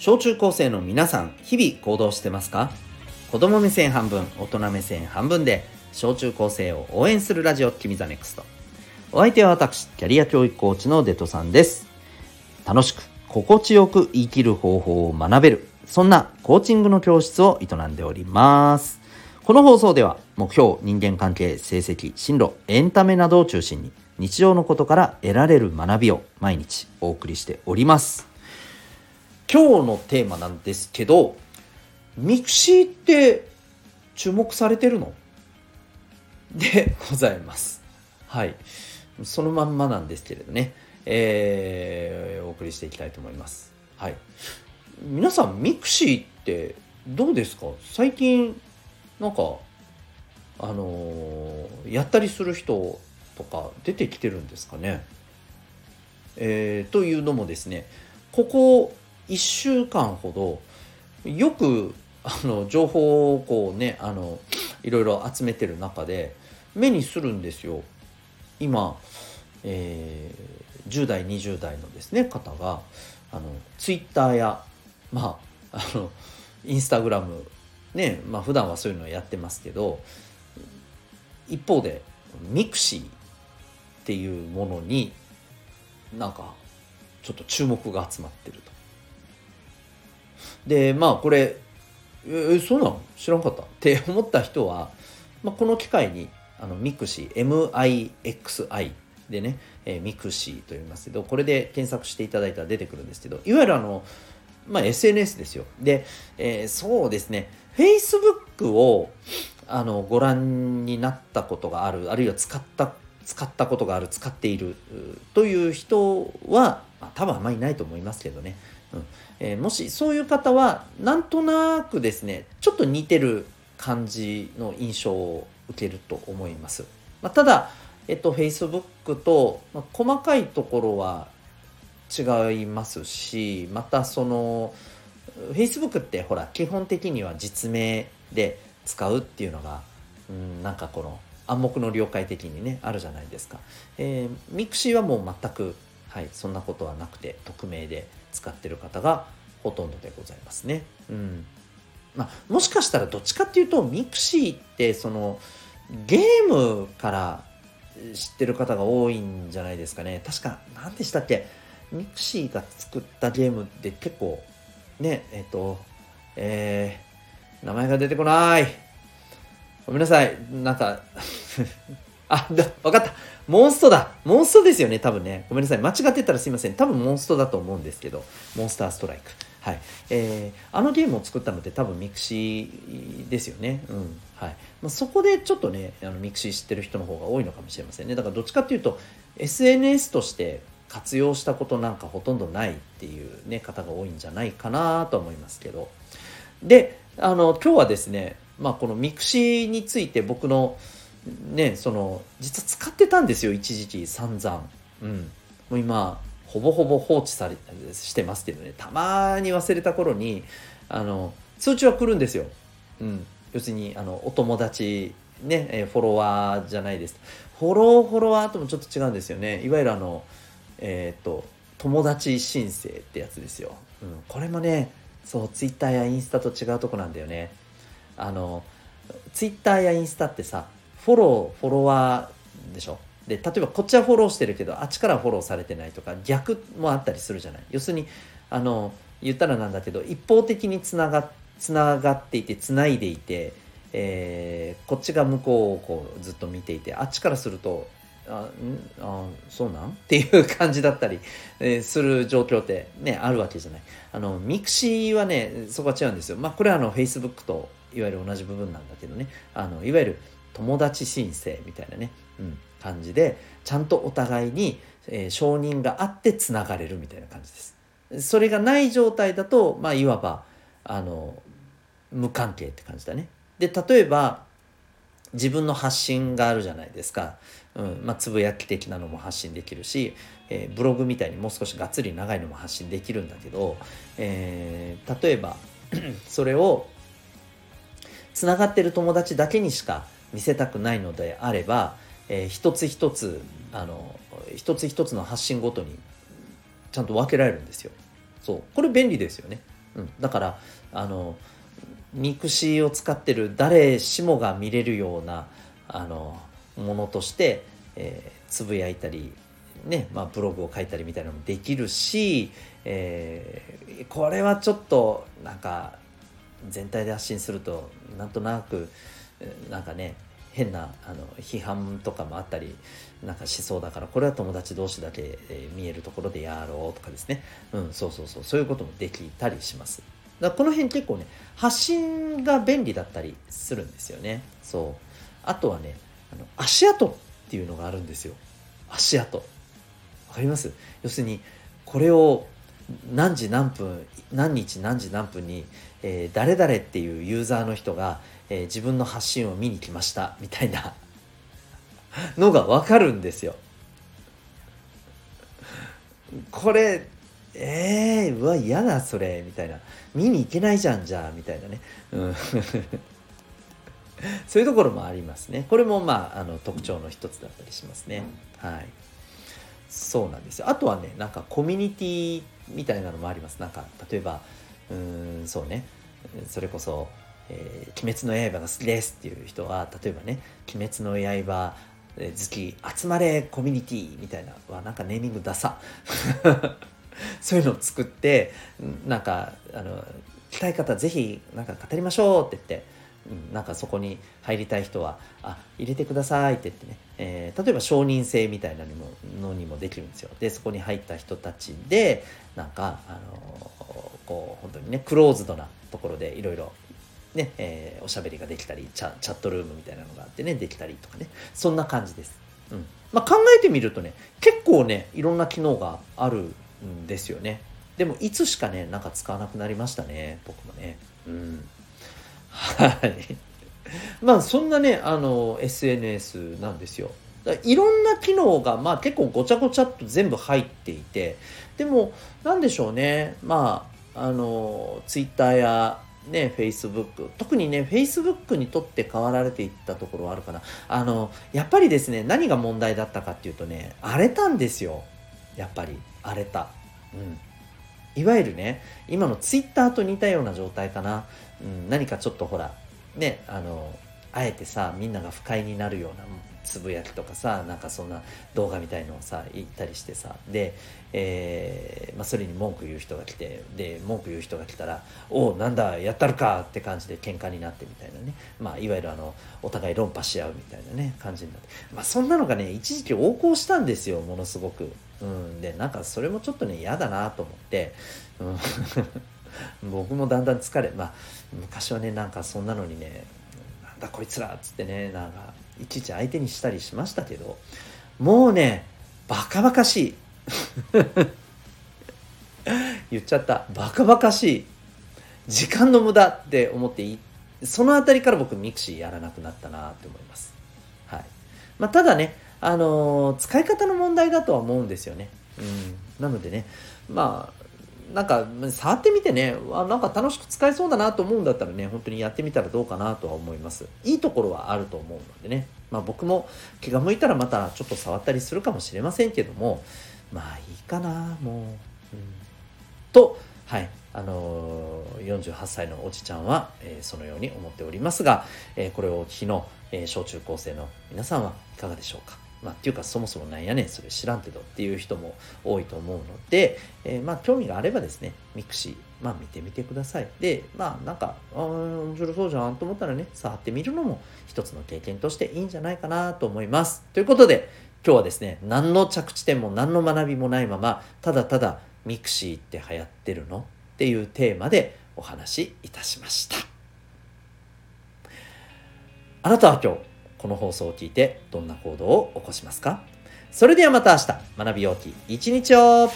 小中高生の皆さん日々行動してますか？子供目線半分大人目線半分で小中高生を応援するラジオ君 the NEXT。お相手は私キャリア教育コーチのデトさんです。楽しく心地よく生きる方法を学べるそんなコーチングの教室を営んでおります。この放送では目標人間関係成績進路エンタメなどを中心に日常のことから得られる学びを毎日お送りしております。今日のテーマなんですけどミクシーって注目されてるの？でございます。はい。そのまんまなんですけれどね。えー、お送りしていきたいと思います。はい。皆さんミクシーってどうですか？最近なんかあのー、やったりする人とか出てきてるんですかね？えー、というのもですねここ1週間ほどよくあの情報をこうねあのいろいろ集めてる中で目にするんですよ今、えー、10代20代のですね方があのツイッターやまああのインスタグラムねまあ普段はそういうのをやってますけど一方でミクシーっていうものになんかちょっと注目が集まってると。でまあこれえそうなの？知らんかった。って思った人は、まあ、この機会にあのミクシー MIXI でね、えー、ミクシーと言いますけどこれで検索していただいたら出てくるんですけどいわゆるあの、まあ、SNS ですよ。で、えー、そうですね。Facebook をあのご覧になったことがあるあるいは使った使ったことがある使っているという人は、まあ、多分あんまりいないと思いますけどね。うんえー、もしそういう方はなんとなくですねちょっと似てる感じの印象を受けると思います。まあ、ただ、えっと、Facebook と、まあ、細かいところは違いますしまたその Facebook ってほら基本的には実名で使うっていうのが、うん、なんかこの暗黙の了解的にねあるじゃないですか。えー、ミクシーはもう全く、はい、そんなことはなくて匿名で使ってる方がほとんどでございますね。うんまあ、もしかしたらどっちかっていうとミクシーってそのゲームから知ってる方が多いんじゃないですかね。確か何でしたっけ？ミクシーが作ったゲームって結構ねえっ、ー、とえー、名前が出てこないごめんなさいなんか あ、だわかった。モンストだ。モンストですよね、多分ね。ごめんなさい。間違ってたらすいません。多分モンストだと思うんですけど、モンスターストライク。はい。えー、あのゲームを作ったのって多分ミクシーですよね。うん。はい。まあ、そこでちょっとね、あのミクシー知ってる人の方が多いのかもしれませんね。だからどっちかっていうと、SNS として活用したことなんかほとんどないっていうね、方が多いんじゃないかなと思いますけど。で、あの、今日はですね、まあこのミクシーについて僕のねその実は使ってたんですよ一時期散々。うん。もう今ほぼほぼ放置されしてますけどね。たまに忘れた頃にあの通知は来るんですよ、うん、要するにあのお友達ね、えフォロワーじゃないです。フォローフォロワーともちょっと違うんですよね。いわゆるあのえっ、と友達申請ってやつですよ、うん、これもねそうツイッターやインスタと違うとこなんだよね。あのツイッターやインスタってさフォローフォロワーでしょ。で例えばこっちはフォローしてるけどあっちからフォローされてないとか逆もあったりするじゃない。要するにあの言ったらなんだけど一方的につながつながっていてつないでいて、えー、こっちが向こうをこうずっと見ていてあっちからするとああそうなん？っていう感じだったり、えー、する状況ってねあるわけじゃない。あの mixi はねそこは違うんですよ。まあこれはあの Facebook といわゆる同じ部分なんだけどね。あのいわゆる友達申請みたいなね、うん、感じでちゃんとお互いに、えー、承認があってつながれるみたいな感じです。それがない状態だと、まあ、いわばあの無関係って感じだね。で例えば自分の発信があるじゃないですか、うんまあ、つぶやき的なのも発信できるし、えー、ブログみたいにもう少しがっつり長いのも発信できるんだけど、えー、例えば それをつながってる友達だけにしか見せたくないのであれば、えー、一つ一つあの一つ一つの発信ごとにちゃんと分けられるんですよ。そうこれ便利ですよね。うん、だからあの mixi を使ってる誰しもが見れるようなあのものとして、えー、つぶやいたりねまあ、ブログを書いたりみたいなのもできるし、えー、これはちょっとなんか全体で発信するとなんとなくなんかね変なあの批判とかもあったりなんかしそうだからこれは友達同士だけ、え、見えるところでやろうとかですね。うんそうそうそう。そういうこともできたりします。だこの辺結構ね発信が便利だったりするんですよね。そう。あとはねあの足跡っていうのがあるんですよ。足跡。わかります？要するにこれを何時何分何日何時何分に、えー、誰々っていうユーザーの人が、えー、自分の発信を見に来ましたみたいな のが分かるんですよ。これえー、うわ嫌だそれみたいな。見に行けないじゃんじゃあみたいなね、うん、そういうところもありますね。これもまああの特徴の一つだったりしますね。はい。そうなんですよ。あとはねなんかコミュニティみたいなのもあります。なんか例えばうんそうね。それこそえー、鬼滅の刃が好きですっていう人は例えばね「鬼滅の刃好き集まれコミュニティ」みたいなはなんかネーミングダサ そういうのを作ってなんかあの来たい方ぜひなんか語りましょうって言って。うん、なんかそこに入りたい人は「あ入れてください」って言ってね、えー、例えば承認制みたいなのにものにもできるんですよでそこに入った人たちでなんかあのこう本当にねクローズドなところでいろいろね、えー、おしゃべりができたりチャチャットルームみたいなのがあってねできたりとかね。そんな感じです、うん。まあ、考えてみるとね結構ねいろんな機能があるんですよね。でもいつしかねなんか使わなくなりましたね僕もね。うん。はい。まあそんなねあの SNS なんですよ。いろんな機能がまあ結構ごちゃごちゃっと全部入っていて。でも何でしょうね。まああの Twitter やね、Facebook 特にね Facebook にとって変わられていったところはあるかな。あのやっぱりですね何が問題だったかっていうとね荒れたんですよ。やっぱり。荒れた。うん。いわゆるね今の Twitter と似たような状態かな、うん、何かちょっとほらねあのあえてさみんなが不快になるようなつぶやきとかさなんかそんな動画みたいのをさ言ったりしてさで、えーまあ、それに文句言う人が来てで文句言う人が来たら「おおなんだやったるか!」って感じで喧嘩になってみたいなね、まあ、いわゆるあのお互い論破し合うみたいなね感じになって、まあ、そんなのがね一時期横行したんですよものすごく。うん、でなんかそれもちょっとね嫌だなと思って、うん、僕もだんだん疲れまあ昔はねなんかそんなのにねなんだこいつらっつってねなんかいちいち相手にしたりしましたけどもうねバカバカしい。言っちゃった。バカバカしい。時間の無駄って思って、その辺りから僕 mixi やらなくなったなって思います、はい。まあ、ただねあのー、使い方の問題だとは思うんですよね、うん、なのでねまあなんか触ってみてねあなんか楽しく使えそうだなと思うんだったらね本当にやってみたらどうかなとは思います。いいところはあると思うのでね。まあ僕も気が向いたらまたちょっと触ったりするかもしれませんけどもまあいいかなもう、うん、とはい。あのー、48歳のおじちゃんは、えー、そのように思っておりますが、えー、これをお聞きの、え小中高生の皆さんはいかがでしょうか？まあ、っていうかそもそもなんやねんそれ知らんけどっていう人も多いと思うので、えー、まあ興味があればですね mixi まあ見てみてください。でまあなんかあ面白そうじゃんと思ったらね触ってみるのも一つの経験としていいんじゃないかなと思います。ということで今日はですね何の着地点も何の学びもないままただただ mixi って流行ってるのっていうテーマでお話しいたしました。あなたは今日この放送を聞いてどんな行動を起こしますか？それではまた明日。学びようき一日を。